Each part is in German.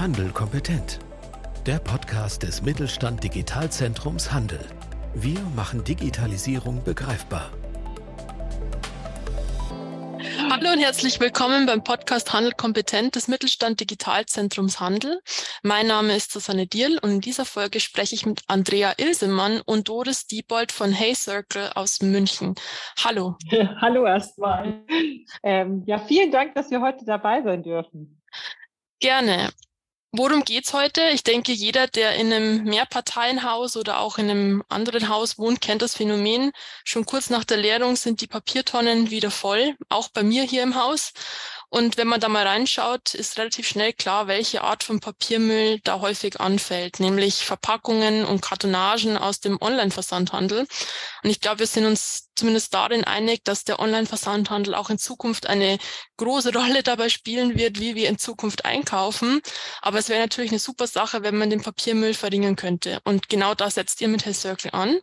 Handel kompetent. Der Podcast des Mittelstand Digitalzentrums Handel. Wir machen Digitalisierung begreifbar. Hallo und herzlich willkommen beim Podcast Handel kompetent des Mittelstand Digitalzentrums Handel. Mein Name ist Susanne Dierl und in dieser Folge spreche ich mit Andrea Ilsemann und Doris Diebold von Hey Circle aus München. Hallo. Hallo erstmal. Ähm, ja, vielen Dank, dass wir heute dabei sein dürfen. Gerne. Worum geht's heute? Ich denke, jeder, der in einem Mehrparteienhaus oder auch in einem anderen Haus wohnt, kennt das Phänomen. Schon kurz nach der Leerung sind die Papiertonnen wieder voll, auch bei mir hier im Haus. Und wenn man da mal reinschaut, ist relativ schnell klar, welche Art von Papiermüll da häufig anfällt, nämlich Verpackungen und Kartonagen aus dem Online-Versandhandel. Und ich glaube, wir sind uns zumindest darin einig, dass der Online-Versandhandel auch in Zukunft eine große Rolle dabei spielen wird, wie wir in Zukunft einkaufen. Aber es wäre natürlich eine super Sache, wenn man den Papiermüll verringern könnte. Und genau da setzt ihr mit Hey Circle an.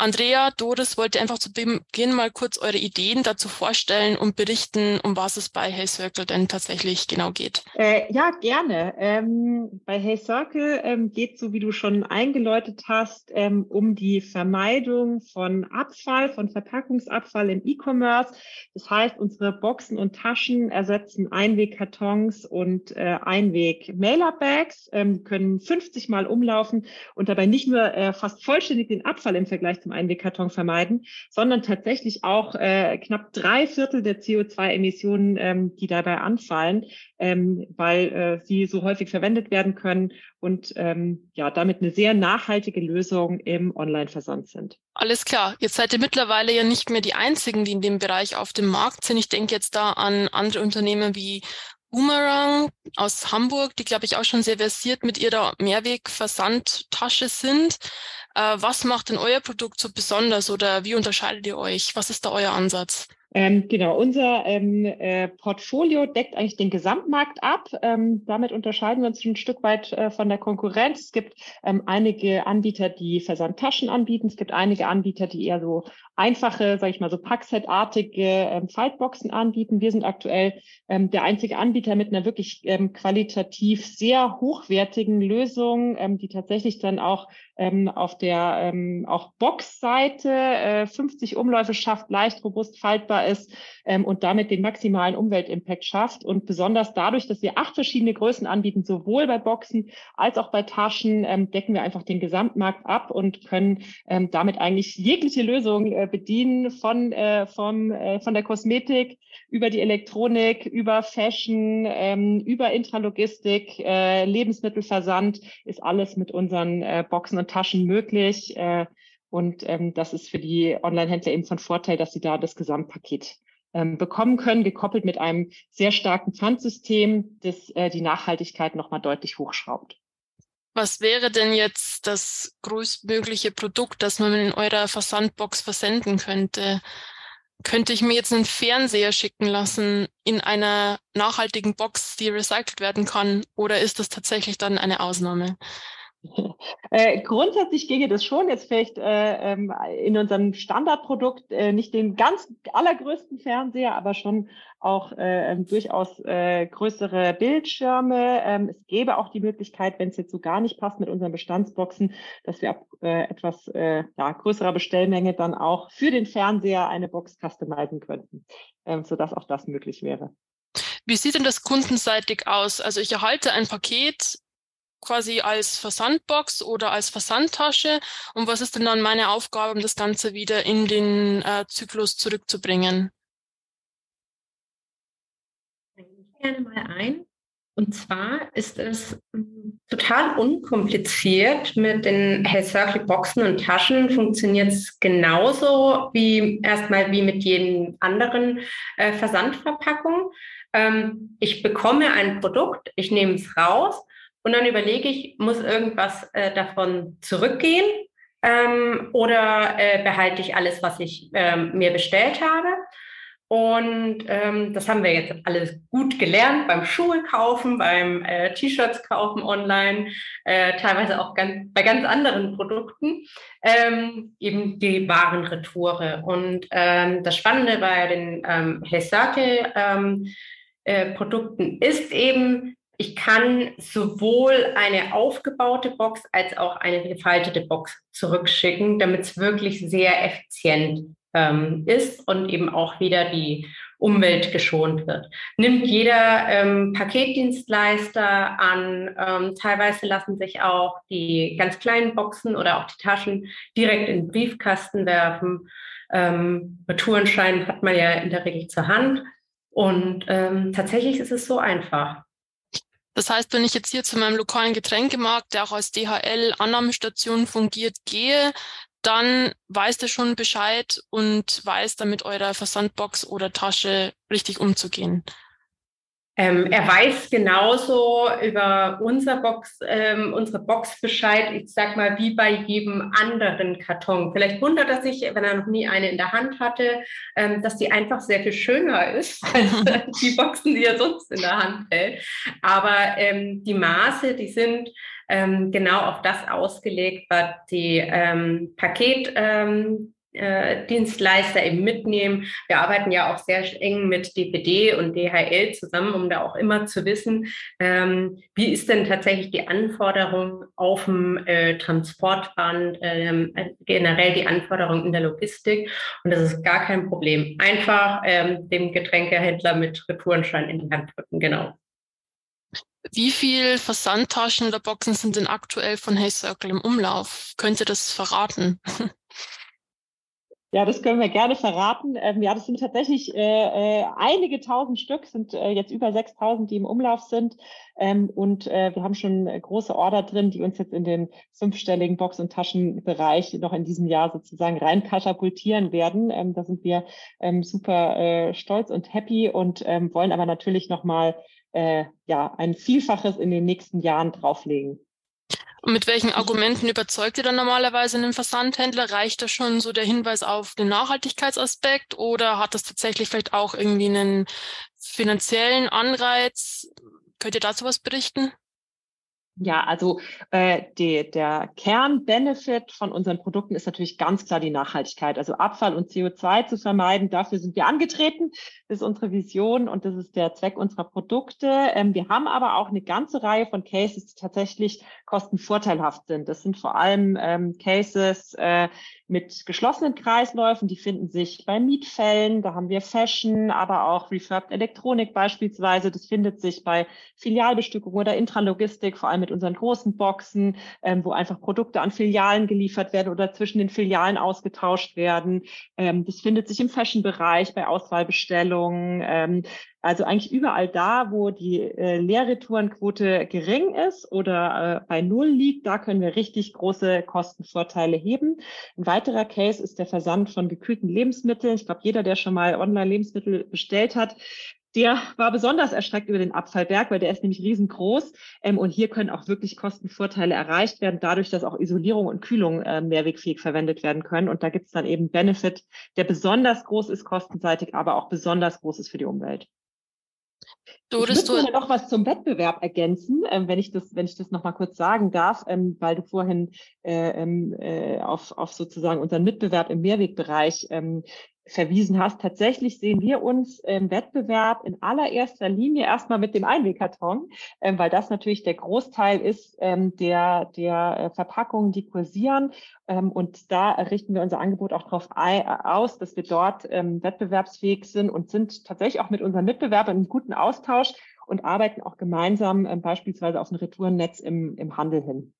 Andrea, Doris, wollt ihr einfach zu Beginn mal kurz eure Ideen dazu vorstellen und berichten, um was es bei Hey Circle denn tatsächlich genau geht? Äh, ja, gerne. Ähm, bei Hey Circle ähm, geht so, wie du schon eingeläutet hast, ähm, um die Vermeidung von Abfall, von Verpackungsabfall im E-Commerce. Das heißt, unsere Boxen und Taschen ersetzen Einwegkartons und äh, Einweg-Mailer-Bags, ähm, können 50 Mal umlaufen und dabei nicht nur äh, fast vollständig den Abfall im Vergleich zum zum Einwegkarton vermeiden, sondern tatsächlich auch äh, knapp drei Viertel der CO2-Emissionen, ähm, die dabei anfallen, ähm, weil äh, sie so häufig verwendet werden können und ähm, ja damit eine sehr nachhaltige Lösung im Online-Versand sind. Alles klar. Jetzt seid ihr mittlerweile ja nicht mehr die einzigen, die in dem Bereich auf dem Markt sind. Ich denke jetzt da an andere Unternehmen wie Boomerang aus Hamburg, die, glaube ich, auch schon sehr versiert mit ihrer Mehrwegversandtasche sind. Äh, was macht denn euer Produkt so besonders oder wie unterscheidet ihr euch? Was ist da euer Ansatz? Ähm, genau, unser ähm, äh, Portfolio deckt eigentlich den Gesamtmarkt ab. Ähm, damit unterscheiden wir uns ein Stück weit äh, von der Konkurrenz. Es gibt ähm, einige Anbieter, die Versandtaschen anbieten. Es gibt einige Anbieter, die eher so einfache, sage ich mal, so Packset-artige ähm, Faltboxen anbieten. Wir sind aktuell ähm, der einzige Anbieter mit einer wirklich qualitativ sehr hochwertigen Lösung, die tatsächlich dann auch ähm, auf der ähm, auch Boxseite äh, 50 Umläufe schafft, leicht, robust, faltbar ist ähm, und damit den maximalen Umweltimpact schafft. Und besonders dadurch, dass wir acht verschiedene Größen anbieten, sowohl bei Boxen als auch bei Taschen, ähm, decken wir einfach den Gesamtmarkt ab und können ähm, damit eigentlich jegliche Lösung äh, bedienen von, äh, vom, äh, von der Kosmetik über die Elektronik, über Fashion, ähm, über Intralogistik, äh, Lebensmittelversand ist alles mit unseren äh, Boxen und Taschen möglich. Äh, und ähm, das ist für die Online-Händler eben von Vorteil, dass sie da das Gesamtpaket ähm, bekommen können, gekoppelt mit einem sehr starken Pfandsystem, das äh, die Nachhaltigkeit nochmal deutlich hochschraubt. Was wäre denn jetzt das größtmögliche Produkt, das man in eurer Versandbox versenden könnte? Könnte ich mir jetzt einen Fernseher schicken lassen in einer nachhaltigen Box, die recycelt werden kann? Oder ist das tatsächlich dann eine Ausnahme? Äh, grundsätzlich ginge das schon. Jetzt vielleicht äh, ähm, in unserem Standardprodukt äh, nicht den ganz allergrößten Fernseher, aber schon auch äh, ähm, durchaus äh, größere Bildschirme. Ähm, es gäbe auch die Möglichkeit, wenn es jetzt so gar nicht passt mit unseren Bestandsboxen, dass wir ab äh, etwas ja, größerer Bestellmenge dann auch für den Fernseher eine Box customizen könnten, ähm, sodass auch das möglich wäre. Wie sieht denn das kundenseitig aus? Also ich erhalte ein Paket quasi als Versandbox oder als Versandtasche? Und was ist denn dann meine Aufgabe, um das Ganze wieder in den äh, Zyklus zurückzubringen? Ich gerne mal ein. Und zwar ist es hm, total unkompliziert. Mit den Hey Circle Boxen und Taschen funktioniert es genauso wie erstmal wie mit jedem anderen äh, Versandverpackung. Ähm, ich bekomme ein Produkt, ich nehme es raus und dann überlege ich, muss irgendwas äh, davon zurückgehen ähm, oder äh, behalte ich alles, was ich ähm, mir bestellt habe? Und ähm, das haben wir jetzt alles gut gelernt beim Schuhe kaufen, beim äh, T-Shirts kaufen online, äh, teilweise auch ganz, bei ganz anderen Produkten, ähm, eben die Warenretoure. Und ähm, das Spannende bei den ähm, Hesake ähm, äh, Produkten ist eben, ich kann sowohl eine aufgebaute Box als auch eine gefaltete Box zurückschicken, damit es wirklich sehr effizient ähm, ist und eben auch wieder die Umwelt geschont wird. Nimmt jeder ähm, Paketdienstleister an. Ähm, teilweise lassen sich auch die ganz kleinen Boxen oder auch die Taschen direkt in den Briefkasten werfen. Ähm, hat man ja in der Regel zur Hand. Und ähm, tatsächlich ist es so einfach. Das heißt, wenn ich jetzt hier zu meinem lokalen Getränkemarkt, der auch als DHL-Annahmestation fungiert, gehe, dann weiß der schon Bescheid und weiß dann mit eurer Versandbox oder Tasche richtig umzugehen. Ähm, er weiß genauso über unser Box, ähm, unsere Box Bescheid, ich sag mal, wie bei jedem anderen Karton. Vielleicht wundert er sich, wenn er noch nie eine in der Hand hatte, ähm, dass die einfach sehr viel schöner ist als die Boxen, die er sonst in der Hand hält. Aber ähm, die Maße, die sind ähm, genau auf das ausgelegt, was die ähm, Paket äh, Dienstleister eben mitnehmen. Wir arbeiten ja auch sehr eng mit DPD und DHL zusammen, um da auch immer zu wissen, ähm, wie ist denn tatsächlich die Anforderung auf dem äh, Transportband, ähm, generell die Anforderung in der Logistik. Und das ist gar kein Problem. Einfach ähm, dem Getränkehändler mit Retourenschein in die Hand drücken, genau. Wie viel Versandtaschen oder Boxen sind denn aktuell von Hey Circle im Umlauf? Könnt ihr das verraten? Ja, das können wir gerne verraten. Ähm, ja, das sind tatsächlich äh, äh, einige tausend Stück, sind äh, jetzt über 6000, die im Umlauf sind. Ähm, und äh, wir haben schon große Order drin, die uns jetzt in den fünfstelligen Box- und Taschenbereich noch in diesem Jahr sozusagen rein katapultieren werden. Ähm, da sind wir ähm, super äh, stolz und happy und ähm, wollen aber natürlich nochmal äh, ja, ein Vielfaches in den nächsten Jahren drauflegen. Und mit welchen Argumenten überzeugt ihr dann normalerweise einen Versandhändler? Reicht da schon so der Hinweis auf den Nachhaltigkeitsaspekt oder hat das tatsächlich vielleicht auch irgendwie einen finanziellen Anreiz? Könnt ihr dazu was berichten? Ja, also äh, die, der Kernbenefit von unseren Produkten ist natürlich ganz klar die Nachhaltigkeit. Also Abfall und CO2 zu vermeiden, dafür sind wir angetreten. Das ist unsere Vision und das ist der Zweck unserer Produkte. Ähm, wir haben aber auch eine ganze Reihe von Cases, die tatsächlich kostenvorteilhaft sind. Das sind vor allem ähm, Cases äh, mit geschlossenen Kreisläufen, die finden sich bei Mietfällen. Da haben wir Fashion, aber auch Refurbed Elektronik beispielsweise. Das findet sich bei Filialbestückung oder Intralogistik, vor allem mit unseren großen Boxen, ähm, wo einfach Produkte an Filialen geliefert werden oder zwischen den Filialen ausgetauscht werden. Ähm, das findet sich im Fashion-Bereich bei Auswahlbestellungen. Ähm, also eigentlich überall da, wo die äh, Leerretourenquote gering ist oder äh, bei Null liegt, da können wir richtig große Kostenvorteile heben. Ein weiterer Case ist der Versand von gekühlten Lebensmitteln. Ich glaube, jeder, der schon mal online Lebensmittel bestellt hat, der war besonders erschreckt über den Abfallberg, weil der ist nämlich riesengroß. Ähm, und hier können auch wirklich Kostenvorteile erreicht werden, dadurch, dass auch Isolierung und Kühlung äh, mehrwegfähig verwendet werden können. Und da gibt es dann eben Benefit, der besonders groß ist kostenseitig, aber auch besonders groß ist für die Umwelt. Doris, ich würde noch was zum Wettbewerb ergänzen, ähm, wenn ich das, wenn ich das noch mal kurz sagen darf, ähm, weil du vorhin äh, ähm, äh, auf, auf sozusagen unseren Mitbewerb im Mehrwegbereich ähm, verwiesen hast. Tatsächlich sehen wir uns im Wettbewerb in allererster Linie erstmal mit dem Einwegkarton, ähm, weil das natürlich der Großteil ist ähm, der, der äh, Verpackungen, die kursieren. Ähm, und da richten wir unser Angebot auch darauf aus, dass wir dort ähm, wettbewerbsfähig sind und sind tatsächlich auch mit unseren Mitbewerbern im guten Austausch und arbeiten auch gemeinsam äh, beispielsweise auf ein Retournetz im, im Handel hin.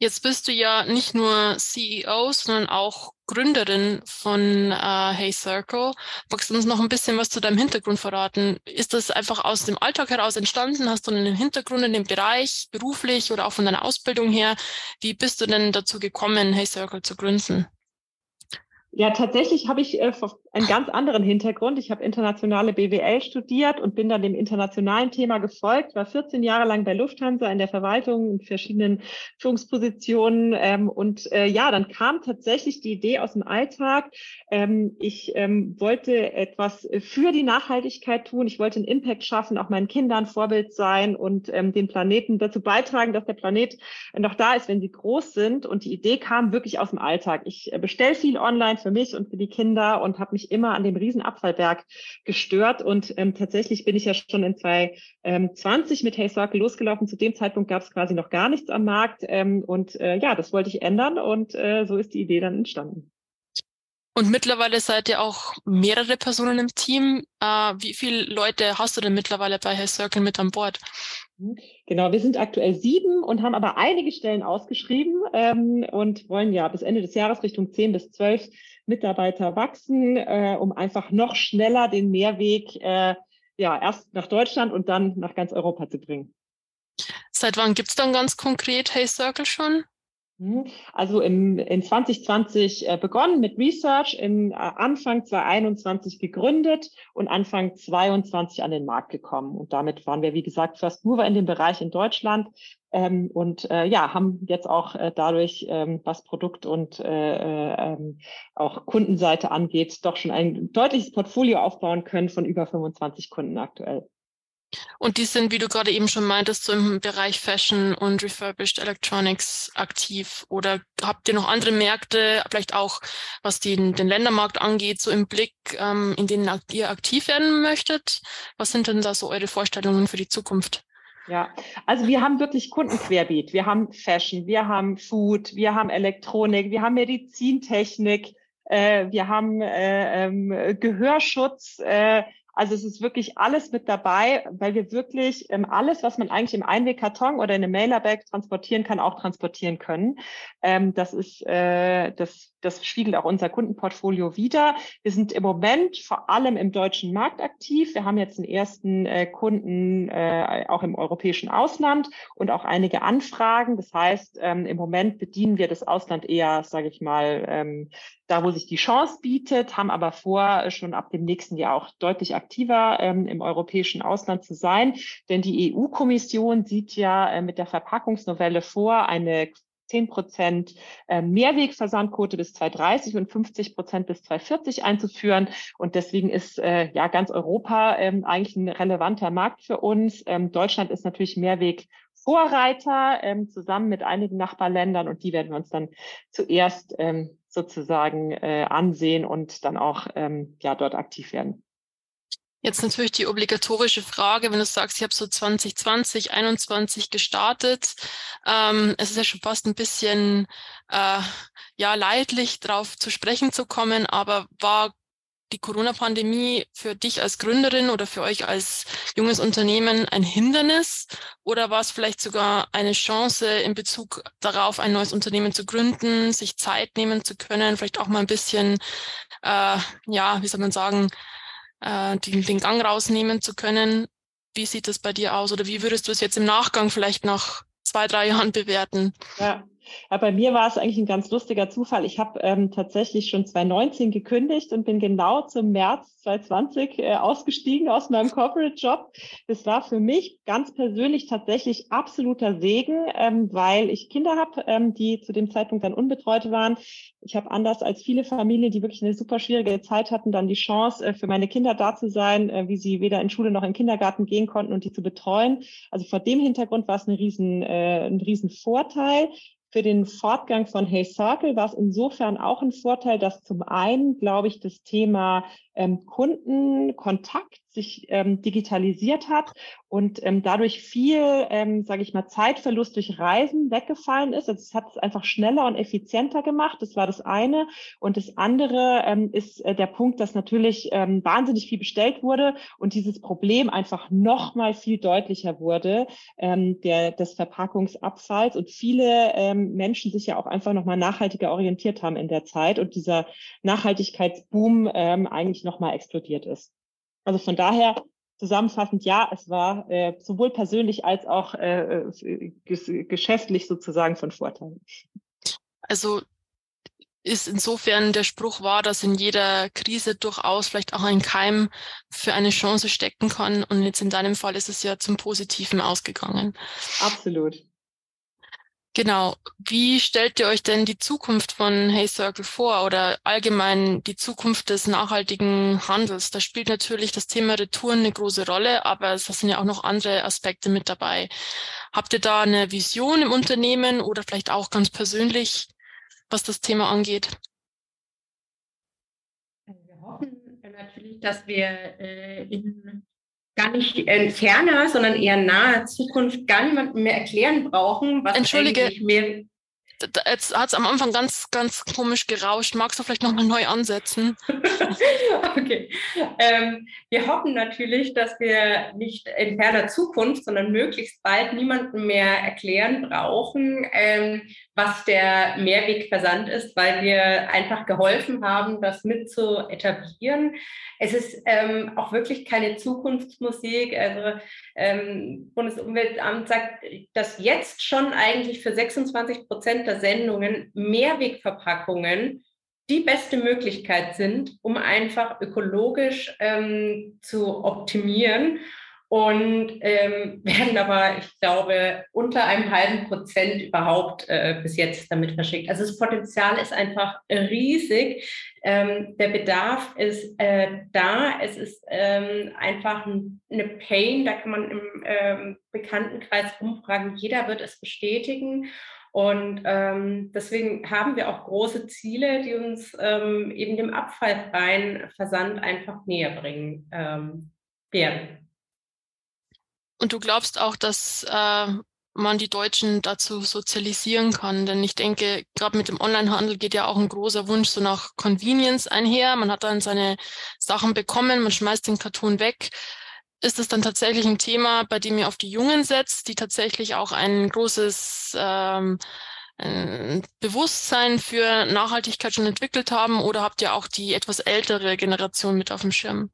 Jetzt bist du ja nicht nur CEO, sondern auch Gründerin von äh, Hey Circle. Magst du uns noch ein bisschen was zu deinem Hintergrund verraten? Ist das einfach aus dem Alltag heraus entstanden? Hast du einen Hintergrund in dem Bereich, beruflich oder auch von deiner Ausbildung her? Wie bist du denn dazu gekommen, Hey Circle zu gründen? Ja, tatsächlich habe ich äh, einen ganz anderen Hintergrund. Ich habe internationale BWL studiert und bin dann dem internationalen Thema gefolgt, war 14 Jahre lang bei Lufthansa in der Verwaltung in verschiedenen Führungspositionen. Ähm, und äh, ja, dann kam tatsächlich die Idee aus dem Alltag. Ähm, ich ähm, wollte etwas für die Nachhaltigkeit tun. Ich wollte einen Impact schaffen, auch meinen Kindern Vorbild sein und ähm, den Planeten dazu beitragen, dass der Planet noch da ist, wenn sie groß sind. Und die Idee kam wirklich aus dem Alltag. Ich äh, bestelle viel online für mich und für die Kinder und habe mich mich immer an dem Riesenabfallberg gestört. Und ähm, tatsächlich bin ich ja schon in 2020 mit Hey Circle losgelaufen. Zu dem Zeitpunkt gab es quasi noch gar nichts am Markt. Ähm, und äh, ja, das wollte ich ändern und äh, so ist die Idee dann entstanden. Und mittlerweile seid ihr auch mehrere Personen im Team. Äh, wie viele Leute hast du denn mittlerweile bei Hey Circle mit an Bord? Mhm. Genau, wir sind aktuell sieben und haben aber einige Stellen ausgeschrieben ähm, und wollen ja bis Ende des Jahres Richtung zehn bis zwölf Mitarbeiter wachsen, äh, um einfach noch schneller den Mehrweg äh, ja erst nach Deutschland und dann nach ganz Europa zu bringen. Seit wann gibt's dann ganz konkret Hey Circle schon? Mhm. Also im, in 2020 äh, begonnen mit Research, im äh, Anfang 2021 gegründet und Anfang 22 an den Markt gekommen. Und damit waren wir, wie gesagt, First Mover in dem Bereich in Deutschland ähm, und äh, ja, haben jetzt auch äh, dadurch, ähm, was Produkt und äh, ähm, auch Kundenseite angeht, doch schon ein deutliches Portfolio aufbauen können von über 25 Kunden aktuell. Und die sind, wie du gerade eben schon meintest, so im Bereich Fashion und Refurbished Electronics aktiv. Oder habt ihr noch andere Märkte, vielleicht auch was den, den Ländermarkt angeht, so im Blick, ähm, in denen ihr aktiv werden möchtet? Was sind denn da so eure Vorstellungen für die Zukunft? Ja, also wir haben wirklich Kundenquerbeet. Wir haben Fashion, wir haben Food, wir haben Elektronik, wir haben Medizintechnik, äh, wir haben äh, ähm, Gehörschutz, äh, also es ist wirklich alles mit dabei, weil wir wirklich ähm, alles, was man eigentlich im Einwegkarton oder in einem Mailerbag transportieren kann, auch transportieren können. Ähm, das ist, äh, das, das spiegelt auch unser Kundenportfolio wider. Wir sind im Moment vor allem im deutschen Markt aktiv. Wir haben jetzt den ersten äh, Kunden äh, auch im europäischen Ausland und auch einige Anfragen. Das heißt, ähm, im Moment bedienen wir das Ausland eher, sage ich mal, ähm, da, wo sich die Chance bietet, haben aber vor, äh, schon ab dem nächsten Jahr auch deutlich aktiver ähm, im europäischen Ausland zu sein. Denn die EU-Kommission sieht ja äh, mit der Verpackungsnovelle vor, eine 10 Prozent äh, Mehrwegversandquote bis 2030 und 50 Prozent bis 2040 einzuführen. Und deswegen ist äh, ja ganz Europa ähm, eigentlich ein relevanter Markt für uns. Ähm, Deutschland ist natürlich Mehrweg Vorreiter ähm, zusammen mit einigen Nachbarländern und die werden wir uns dann zuerst ähm, sozusagen äh, ansehen und dann auch ähm, ja dort aktiv werden. Jetzt natürlich die obligatorische Frage, wenn du sagst, ich habe so 2020, 21 gestartet. Ähm, es ist ja schon fast ein bisschen äh, ja leidlich, darauf zu sprechen zu kommen, aber war die Corona-Pandemie für dich als Gründerin oder für euch als junges Unternehmen ein Hindernis oder war es vielleicht sogar eine Chance in Bezug darauf, ein neues Unternehmen zu gründen, sich Zeit nehmen zu können, vielleicht auch mal ein bisschen, äh, ja, wie soll man sagen, äh, den, den Gang rausnehmen zu können? Wie sieht das bei dir aus oder wie würdest du es jetzt im Nachgang vielleicht nach zwei, drei Jahren bewerten? Ja, ja, bei mir war es eigentlich ein ganz lustiger Zufall. Ich habe ähm, tatsächlich schon 2019 gekündigt und bin genau zum März 2020 äh, ausgestiegen aus meinem Corporate-Job. Das war für mich ganz persönlich tatsächlich absoluter Segen, ähm, weil ich Kinder habe, ähm, die zu dem Zeitpunkt dann unbetreut waren. Ich habe anders als viele Familien, die wirklich eine super schwierige Zeit hatten, dann die Chance, äh, für meine Kinder da zu sein, äh, wie sie weder in Schule noch in Kindergarten gehen konnten und die zu betreuen. Also vor dem Hintergrund war es ein riesen, äh, ein riesen Vorteil. Für den Fortgang von Hey Circle war es insofern auch ein Vorteil, dass zum einen, glaube ich, das Thema ähm, Kundenkontakt sich ähm, digitalisiert hat und ähm, dadurch viel, ähm, sage ich mal, Zeitverlust durch Reisen weggefallen ist. Also es hat es einfach schneller und effizienter gemacht. Das war das eine. Und das andere ähm, ist äh, der Punkt, dass natürlich ähm, wahnsinnig viel bestellt wurde und dieses Problem einfach noch mal viel deutlicher wurde, ähm, der, des Verpackungsabfalls und viele ähm, Menschen sich ja auch einfach noch mal nachhaltiger orientiert haben in der Zeit und dieser Nachhaltigkeitsboom ähm, eigentlich nochmal explodiert ist. Also von daher zusammenfassend, ja, es war äh, sowohl persönlich als auch äh, äh geschäftlich sozusagen von Vorteil. Also ist insofern der Spruch wahr, dass in jeder Krise durchaus vielleicht auch ein Keim für eine Chance stecken kann. Und jetzt in deinem Fall ist es ja zum Positiven ausgegangen. Absolut. Genau. Wie stellt ihr euch denn die Zukunft von Hey Circle vor oder allgemein die Zukunft des nachhaltigen Handels? Da spielt natürlich das Thema Retouren eine große Rolle, aber es sind ja auch noch andere Aspekte mit dabei. Habt ihr da eine Vision im Unternehmen oder vielleicht auch ganz persönlich, was das Thema angeht? Wir hoffen natürlich, dass wir äh, in gar nicht in ferner, sondern eher naher Zukunft gar niemandem mehr erklären brauchen, was Entschuldige, eigentlich mehr Jetzt hat es am Anfang ganz, ganz komisch gerauscht. Magst du vielleicht nochmal neu ansetzen? okay. Ähm, wir hoffen natürlich, dass wir nicht in ferner Zukunft, sondern möglichst bald niemandem mehr erklären brauchen, ähm, was der Mehrwegversand ist, weil wir einfach geholfen haben, das mit zu etablieren. Es ist ähm, auch wirklich keine Zukunftsmusik. Also ähm, Bundesumweltamt sagt, dass jetzt schon eigentlich für 26 Prozent der Sendungen Mehrwegverpackungen die beste Möglichkeit sind, um einfach ökologisch ähm, zu optimieren und ähm, werden aber, ich glaube, unter einem halben Prozent überhaupt äh, bis jetzt damit verschickt. Also das Potenzial ist einfach riesig. Ähm, der Bedarf ist äh, da. Es ist ähm, einfach ein, eine Pain. Da kann man im ähm, Bekanntenkreis umfragen. Jeder wird es bestätigen. Und ähm, deswegen haben wir auch große Ziele, die uns ähm, eben dem abfallfreien Versand einfach näher bringen ähm, werden. Und du glaubst auch, dass äh, man die Deutschen dazu sozialisieren kann. Denn ich denke, gerade mit dem Onlinehandel geht ja auch ein großer Wunsch so nach Convenience einher. Man hat dann seine Sachen bekommen, man schmeißt den Karton weg. Ist es dann tatsächlich ein Thema, bei dem ihr auf die Jungen setzt, die tatsächlich auch ein großes ähm, ein Bewusstsein für Nachhaltigkeit schon entwickelt haben oder habt ihr auch die etwas ältere Generation mit auf dem Schirm?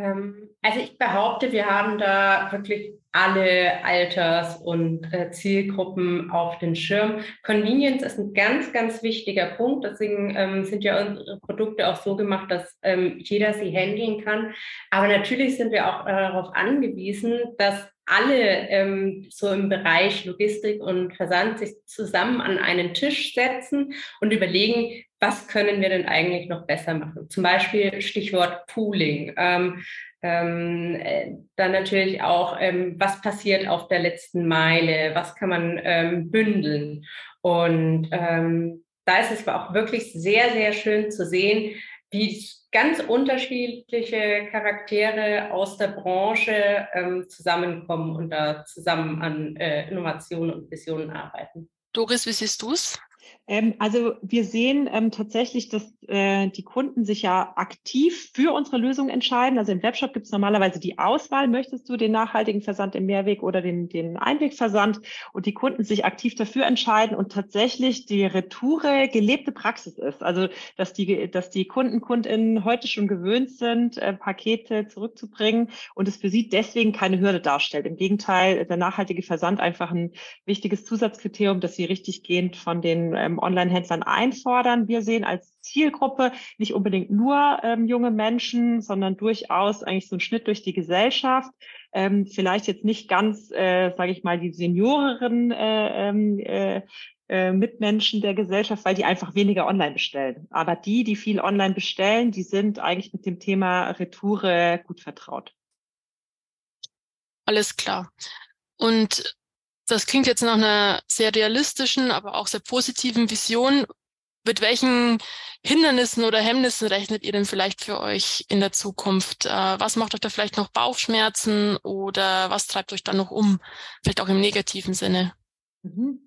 Ähm, also ich behaupte, wir haben da wirklich alle Alters- und äh, Zielgruppen auf den Schirm. Convenience ist ein ganz, ganz wichtiger Punkt. Deswegen ähm, sind ja unsere Produkte auch so gemacht, dass ähm, jeder sie handeln kann. Aber natürlich sind wir auch äh, darauf angewiesen, dass alle ähm, so im Bereich Logistik und Versand sich zusammen an einen Tisch setzen und überlegen, was können wir denn eigentlich noch besser machen? Zum Beispiel Stichwort Pooling. Ähm, ähm, äh, dann natürlich auch, ähm, was passiert auf der letzten Meile? Was kann man ähm, bündeln? Und ähm, da ist es auch wirklich sehr, sehr schön zu sehen, wie ganz unterschiedliche Charaktere aus der Branche ähm, zusammenkommen und da zusammen an äh, Innovationen und Visionen arbeiten. Doris, wie siehst du es? Ähm, also wir sehen ähm, tatsächlich, dass äh, die Kunden sich ja aktiv für unsere Lösung entscheiden. Also im Webshop gibt es normalerweise die Auswahl, möchtest du den nachhaltigen Versand im Mehrweg oder den, den Einwegversand und die Kunden sich aktiv dafür entscheiden und tatsächlich die Retoure gelebte Praxis ist. Also dass die, dass die Kunden, Kundinnen heute schon gewöhnt sind, äh, Pakete zurückzubringen und es für sie deswegen keine Hürde darstellt. Im Gegenteil, der nachhaltige Versand einfach ein wichtiges Zusatzkriterium, dass sie richtig gehend von den ähm, Online-Händlern einfordern. Wir sehen als Zielgruppe nicht unbedingt nur ähm, junge Menschen, sondern durchaus eigentlich so ein Schnitt durch die Gesellschaft. Ähm, vielleicht jetzt nicht ganz, äh, sage ich mal, die senioreren äh, ähm, äh, äh, Mitmenschen der Gesellschaft, weil die einfach weniger online bestellen. Aber die, die viel online bestellen, die sind eigentlich mit dem Thema Retoure gut vertraut. Alles klar. Und das klingt jetzt nach einer sehr realistischen, aber auch sehr positiven Vision. Mit welchen Hindernissen oder Hemmnissen rechnet ihr denn vielleicht für euch in der Zukunft? Äh, was macht euch da vielleicht noch Bauchschmerzen oder was treibt euch da noch um? Vielleicht auch im negativen Sinne. Mhm.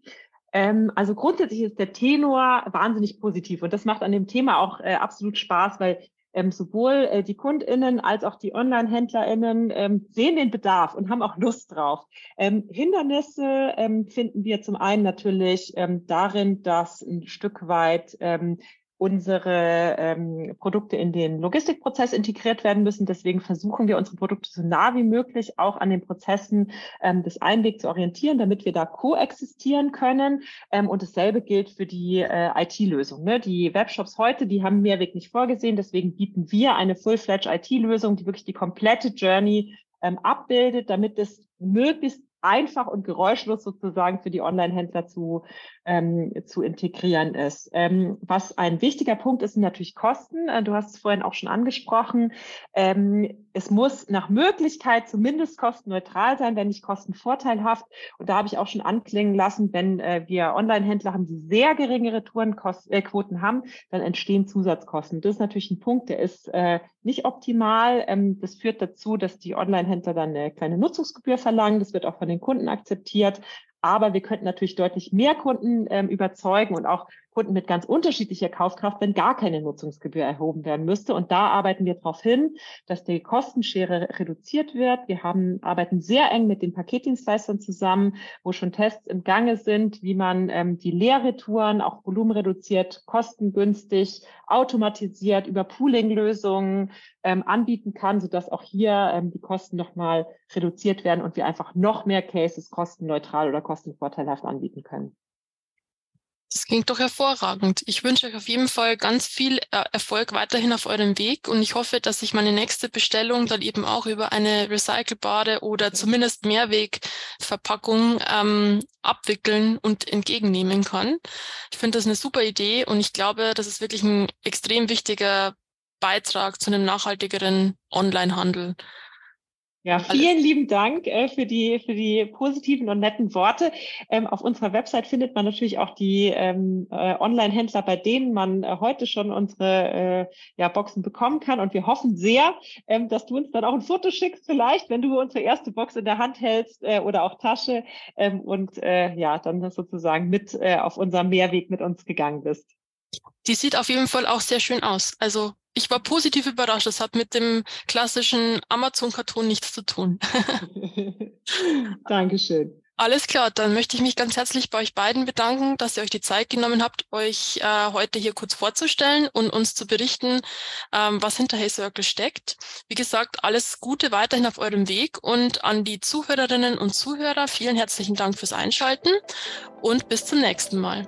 Ähm, also grundsätzlich ist der Tenor wahnsinnig positiv und das macht an dem Thema auch äh, absolut Spaß, weil ähm, sowohl äh, die KundInnen als auch die Online-HändlerInnen ähm, sehen den Bedarf und haben auch Lust drauf. Ähm, Hindernisse ähm, finden wir zum einen natürlich ähm, darin, dass ein Stück weit ähm, unsere ähm, Produkte in den Logistikprozess integriert werden müssen. Deswegen versuchen wir unsere Produkte so nah wie möglich auch an den Prozessen ähm, des Einwegs zu orientieren, damit wir da koexistieren können. Ähm, und dasselbe gilt für die äh, IT-Lösung. Ne? Die Webshops heute, die haben Mehrweg nicht vorgesehen. Deswegen bieten wir eine Full-Fledged IT-Lösung, die wirklich die komplette Journey ähm, abbildet, damit es möglichst einfach und geräuschlos sozusagen für die Online-Händler zu, ähm, zu integrieren ist. Ähm, was ein wichtiger Punkt ist, sind natürlich Kosten. Äh, du hast es vorhin auch schon angesprochen. Ähm, es muss nach Möglichkeit zumindest kostenneutral sein, wenn nicht kostenvorteilhaft. Und da habe ich auch schon anklingen lassen, wenn äh, wir Online-Händler haben, die sehr geringe Retourenquoten äh, haben, dann entstehen Zusatzkosten. Das ist natürlich ein Punkt, der ist äh, nicht optimal. Ähm, das führt dazu, dass die Online-Händler dann eine kleine Nutzungsgebühr verlangen. Das wird auch von den Kunden akzeptiert. Aber wir könnten natürlich deutlich mehr Kunden ähm, überzeugen und auch Kunden mit ganz unterschiedlicher Kaufkraft, wenn gar keine Nutzungsgebühr erhoben werden müsste. Und da arbeiten wir darauf hin, dass die Kostenschere reduziert wird. Wir haben, arbeiten sehr eng mit den Paketdienstleistern zusammen, wo schon Tests im Gange sind, wie man ähm, die Leerretouren auch volumenreduziert, kostengünstig, automatisiert über Pooling-Lösungen ähm, anbieten kann, sodass auch hier ähm, die Kosten nochmal reduziert werden und wir einfach noch mehr Cases kostenneutral oder kostenvorteilhaft anbieten können. Das klingt doch hervorragend. Ich wünsche euch auf jeden Fall ganz viel äh, Erfolg weiterhin auf eurem Weg und ich hoffe, dass ich meine nächste Bestellung dann eben auch über eine recycelbare oder zumindest Mehrwegverpackung ähm, abwickeln und entgegennehmen kann. Ich finde das eine super Idee und ich glaube, das ist wirklich ein extrem wichtiger Beitrag zu einem nachhaltigeren Online-Handel. Ja, vielen lieben Dank äh, für, die, für die positiven und netten Worte. Ähm, auf unserer Website findet man natürlich auch die ähm, äh, Online-Händler, bei denen man äh, heute schon unsere äh, ja, Boxen bekommen kann. Und wir hoffen sehr, ähm, dass du uns dann auch ein Foto schickst, vielleicht, wenn du unsere erste Box in der Hand hältst äh, oder auch Tasche ähm, und äh, ja, dann sozusagen mit äh, auf unserem Mehrweg mit uns gegangen bist. Die sieht auf jeden Fall auch sehr schön aus. Also ich war positiv überrascht. Das hat mit dem klassischen Amazon-Karton nichts zu tun. Dankeschön. Alles klar, dann möchte ich mich ganz herzlich bei euch beiden bedanken, dass ihr euch die Zeit genommen habt, euch äh, heute hier kurz vorzustellen und uns zu berichten, ähm, was hinter Hey Circle steckt. Wie gesagt, alles Gute weiterhin auf eurem Weg und an die Zuhörerinnen und Zuhörer vielen herzlichen Dank fürs Einschalten und bis zum nächsten Mal.